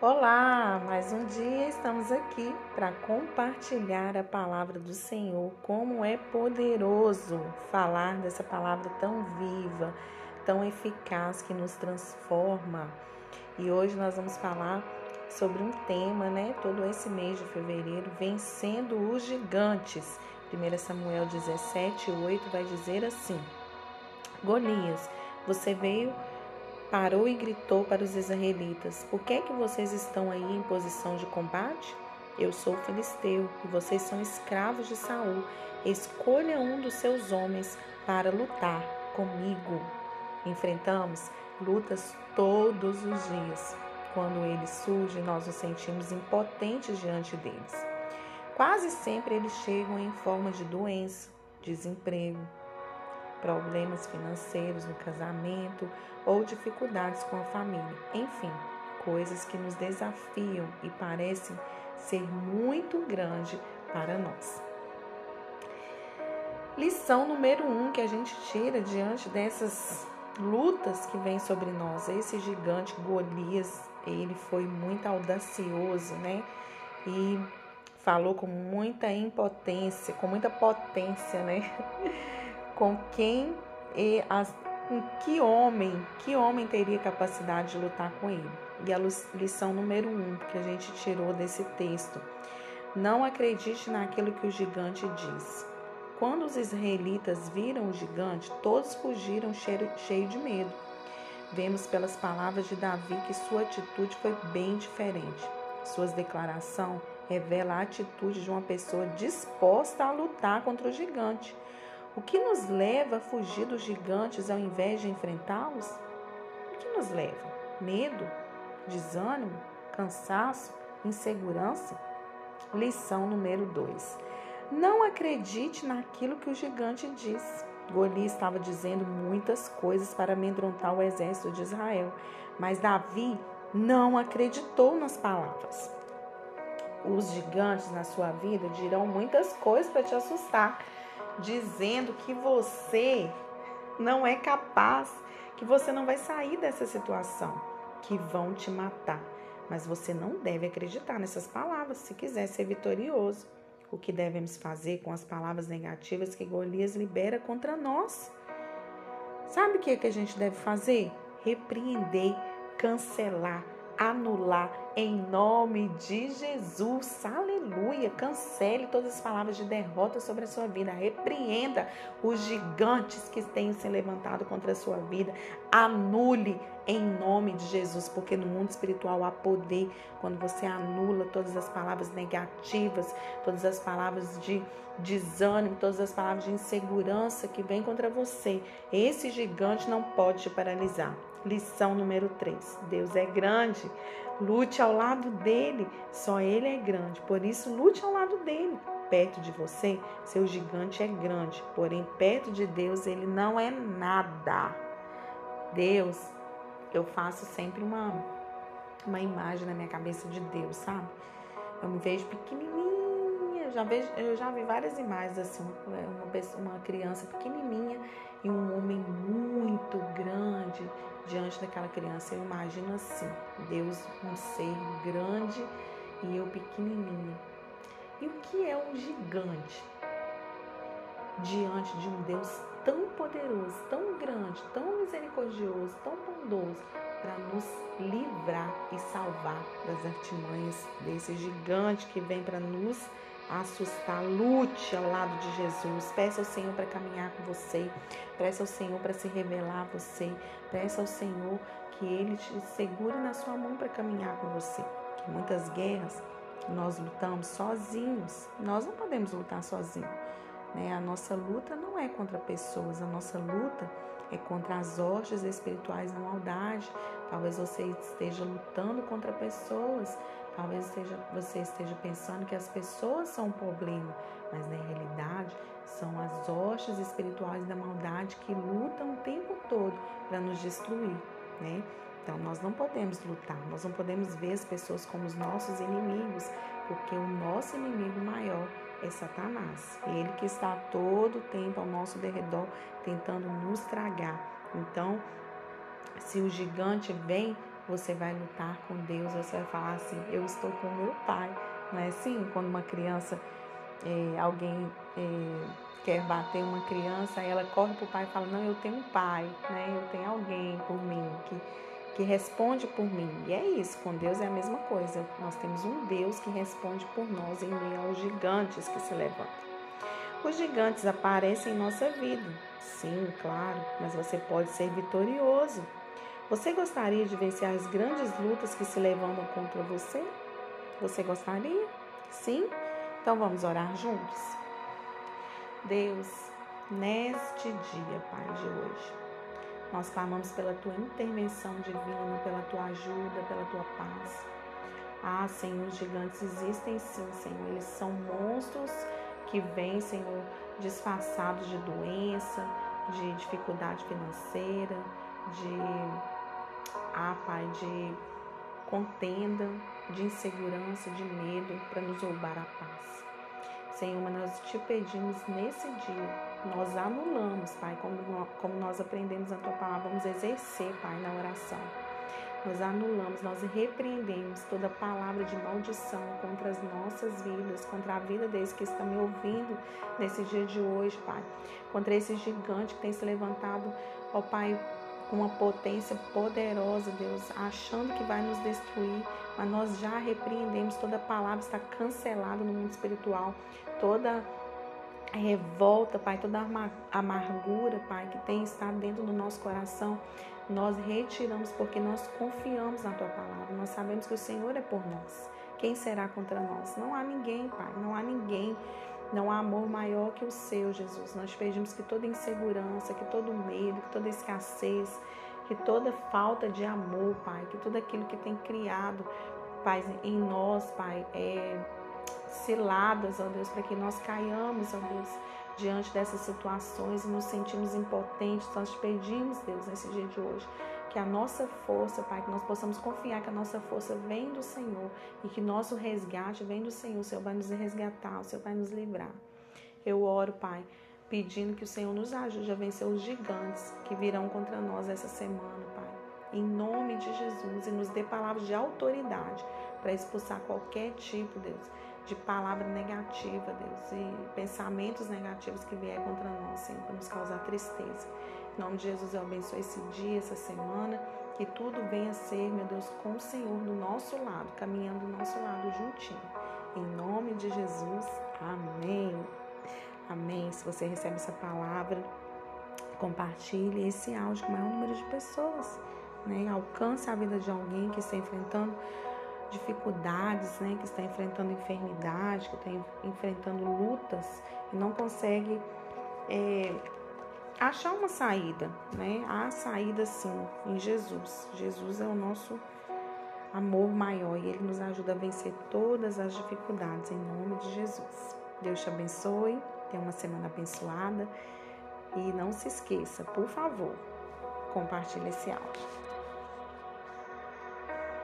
Olá, mais um dia estamos aqui para compartilhar a palavra do Senhor. Como é poderoso falar dessa palavra tão viva, tão eficaz que nos transforma. E hoje nós vamos falar sobre um tema, né? Todo esse mês de fevereiro, vencendo os gigantes. 1 Samuel 17, 8 vai dizer assim: Golias, você veio parou e gritou para os israelitas: Por que é que vocês estão aí em posição de combate? Eu sou filisteu e vocês são escravos de Saul. Escolha um dos seus homens para lutar comigo. Enfrentamos lutas todos os dias. Quando eles surgem, nós nos sentimos impotentes diante deles. Quase sempre eles chegam em forma de doença, desemprego, problemas financeiros no casamento ou dificuldades com a família. Enfim, coisas que nos desafiam e parecem ser muito grande para nós. Lição número um que a gente tira diante dessas lutas que vêm sobre nós. Esse gigante Golias, ele foi muito audacioso, né? E falou com muita impotência, com muita potência, né? com quem e as, com que homem, que homem teria capacidade de lutar com ele. E a lição número um que a gente tirou desse texto: não acredite naquilo que o gigante diz. Quando os israelitas viram o gigante, todos fugiram cheio, cheio de medo. Vemos pelas palavras de Davi que sua atitude foi bem diferente. Suas declarações revela a atitude de uma pessoa disposta a lutar contra o gigante. O que nos leva a fugir dos gigantes ao invés de enfrentá-los? O que nos leva? Medo? Desânimo? Cansaço? Insegurança? Lição número 2. Não acredite naquilo que o gigante diz. Golias estava dizendo muitas coisas para amedrontar o exército de Israel, mas Davi não acreditou nas palavras. Os gigantes na sua vida dirão muitas coisas para te assustar, dizendo que você não é capaz, que você não vai sair dessa situação, que vão te matar. Mas você não deve acreditar nessas palavras se quiser ser vitorioso. O que devemos fazer com as palavras negativas que Golias libera contra nós? Sabe o que, é que a gente deve fazer? Repreender, cancelar, anular em nome de Jesus. Aleluia. Cancele todas as palavras de derrota sobre a sua vida. Repreenda os gigantes que têm se levantado contra a sua vida. Anule em nome de Jesus, porque no mundo espiritual há poder quando você anula todas as palavras negativas, todas as palavras de desânimo, todas as palavras de insegurança que vêm contra você. Esse gigante não pode te paralisar. Lição número 3. Deus é grande. Lute ao lado dele. Só ele é grande. Por isso, lute ao lado dele. Perto de você, seu gigante é grande. Porém, perto de Deus, ele não é nada. Deus, eu faço sempre uma, uma imagem na minha cabeça de Deus, sabe? Eu me vejo pequenininha. Eu já, vejo, eu já vi várias imagens assim. Uma, uma criança pequenininha e um homem muito grande diante daquela criança. Eu imagino assim: Deus, um ser grande e eu pequenininha. E o que é um gigante diante de um Deus tão poderoso, tão grande, tão misericordioso, tão bondoso para nos livrar e salvar das artimanhas desse gigante que vem para nos assustar. Lute ao lado de Jesus. Peça ao Senhor para caminhar com você. Peça ao Senhor para se revelar a você. Peça ao Senhor que Ele te segure na sua mão para caminhar com você. Que muitas guerras nós lutamos sozinhos. Nós não podemos lutar sozinhos. Né? A nossa luta não é contra pessoas. A nossa luta é contra as hostes espirituais da maldade. Talvez você esteja lutando contra pessoas Talvez esteja, você esteja pensando que as pessoas são um problema, mas na realidade são as hostes espirituais da maldade que lutam o tempo todo para nos destruir, né? Então nós não podemos lutar, nós não podemos ver as pessoas como os nossos inimigos, porque o nosso inimigo maior é Satanás. Ele que está todo o tempo ao nosso derredor tentando nos tragar. Então, se o gigante vem você vai lutar com Deus, você vai falar assim: Eu estou com meu pai. Não é assim? Quando uma criança, é, alguém é, quer bater uma criança, ela corre para o pai e fala: Não, eu tenho um pai, né? eu tenho alguém por mim que, que responde por mim. E é isso, com Deus é a mesma coisa. Nós temos um Deus que responde por nós em meio aos gigantes que se levantam. Os gigantes aparecem em nossa vida, sim, claro, mas você pode ser vitorioso você gostaria de vencer as grandes lutas que se levantam contra você? Você gostaria? Sim? Então vamos orar juntos. Deus, neste dia, Pai, de hoje, nós clamamos pela tua intervenção divina, pela tua ajuda, pela tua paz. Ah, Senhor, os gigantes existem sim, Senhor. Eles são monstros que vêm, Senhor, disfarçados de doença, de dificuldade financeira, de ah, Pai, de contenda, de insegurança, de medo para nos roubar a paz. Senhor, nós te pedimos nesse dia, nós anulamos, Pai, como, nós aprendemos na tua palavra, vamos exercer, Pai, na oração. Nós anulamos, nós repreendemos toda palavra de maldição contra as nossas vidas, contra a vida deles que estão me ouvindo nesse dia de hoje, Pai. Contra esse gigante que tem se levantado, ó Pai, com uma potência poderosa, Deus, achando que vai nos destruir, mas nós já repreendemos, toda palavra está cancelada no mundo espiritual, toda revolta, Pai, toda amargura, Pai, que tem estado dentro do nosso coração, nós retiramos porque nós confiamos na Tua palavra, nós sabemos que o Senhor é por nós. Quem será contra nós? Não há ninguém, Pai, não há ninguém. Não há amor maior que o seu, Jesus. Nós pedimos que toda insegurança, que todo medo, que toda escassez, que toda falta de amor, Pai, que tudo aquilo que tem criado, Pai, em nós, Pai, é ciladas, ó Deus, para que nós caiamos, ó Deus, diante dessas situações e nos sentimos impotentes. Nós pedimos, Deus, nesse dia de hoje, que a nossa força, Pai, que nós possamos confiar que a nossa força vem do Senhor e que nosso resgate vem do Senhor. O Senhor vai nos resgatar, o Senhor vai nos livrar. Eu oro, Pai, pedindo que o Senhor nos ajude a vencer os gigantes que virão contra nós essa semana, Pai. Em nome de Jesus e nos dê palavras de autoridade para expulsar qualquer tipo, Deus, de palavra negativa, Deus, e pensamentos negativos que vier contra nós, Senhor, para nos causar tristeza. Em nome de Jesus, eu abençoo esse dia, essa semana, que tudo venha a ser, meu Deus, com o Senhor do nosso lado, caminhando do nosso lado juntinho. Em nome de Jesus, amém. Amém. Se você recebe essa palavra, compartilhe esse áudio com o maior número de pessoas. Né? Alcance a vida de alguém que está enfrentando dificuldades, né? que está enfrentando enfermidade, que está enfrentando lutas e não consegue é, achar uma saída, né? Há saída sim em Jesus. Jesus é o nosso amor maior e ele nos ajuda a vencer todas as dificuldades em nome de Jesus. Deus te abençoe, tenha uma semana abençoada e não se esqueça, por favor, compartilhe esse áudio.